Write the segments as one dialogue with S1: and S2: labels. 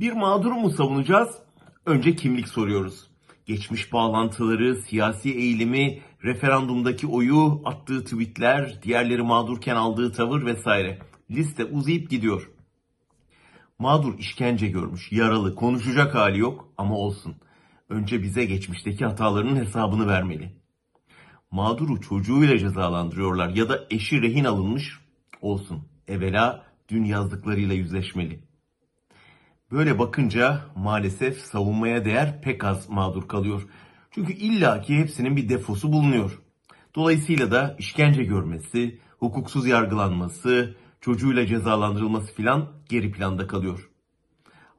S1: Bir mağdur mu savunacağız? Önce kimlik soruyoruz. Geçmiş bağlantıları, siyasi eğilimi, referandumdaki oyu, attığı tweetler, diğerleri mağdurken aldığı tavır vesaire. Liste uzayıp gidiyor. Mağdur işkence görmüş, yaralı, konuşacak hali yok ama olsun. Önce bize geçmişteki hatalarının hesabını vermeli. Mağduru çocuğuyla cezalandırıyorlar ya da eşi rehin alınmış olsun. Evvela dün yazdıklarıyla yüzleşmeli. Böyle bakınca maalesef savunmaya değer pek az mağdur kalıyor. Çünkü illaki hepsinin bir defosu bulunuyor. Dolayısıyla da işkence görmesi, hukuksuz yargılanması, çocuğuyla cezalandırılması filan geri planda kalıyor.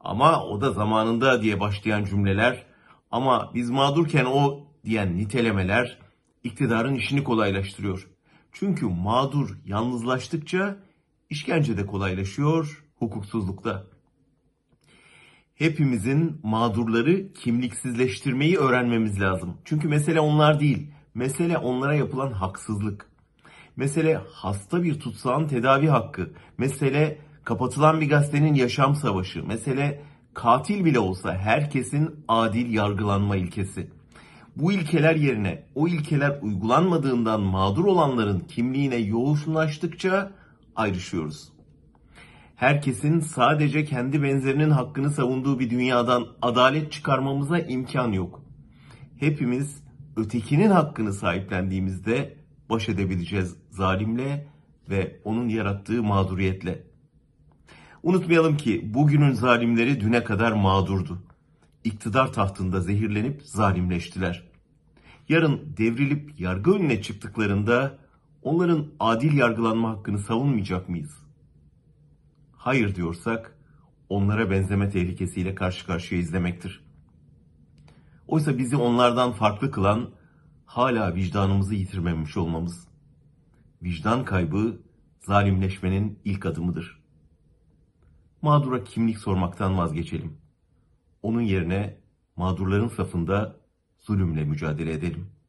S1: Ama o da zamanında diye başlayan cümleler, ama biz mağdurken o diyen nitelemeler iktidarın işini kolaylaştırıyor. Çünkü mağdur yalnızlaştıkça işkence de kolaylaşıyor, hukuksuzlukta. Hepimizin mağdurları kimliksizleştirmeyi öğrenmemiz lazım. Çünkü mesele onlar değil. Mesele onlara yapılan haksızlık. Mesele hasta bir tutsağın tedavi hakkı. Mesele kapatılan bir gazetenin yaşam savaşı. Mesele katil bile olsa herkesin adil yargılanma ilkesi. Bu ilkeler yerine o ilkeler uygulanmadığından mağdur olanların kimliğine yoğunlaştıkça ayrışıyoruz. Herkesin sadece kendi benzerinin hakkını savunduğu bir dünyadan adalet çıkarmamıza imkan yok. Hepimiz ötekinin hakkını sahiplendiğimizde baş edebileceğiz zalimle ve onun yarattığı mağduriyetle. Unutmayalım ki bugünün zalimleri düne kadar mağdurdu. İktidar tahtında zehirlenip zalimleştiler. Yarın devrilip yargı önüne çıktıklarında onların adil yargılanma hakkını savunmayacak mıyız? Hayır diyorsak onlara benzeme tehlikesiyle karşı karşıya izlemektir. Oysa bizi onlardan farklı kılan hala vicdanımızı yitirmemiş olmamız. Vicdan kaybı zalimleşmenin ilk adımıdır. Mağdura kimlik sormaktan vazgeçelim. Onun yerine mağdurların safında zulümle mücadele edelim.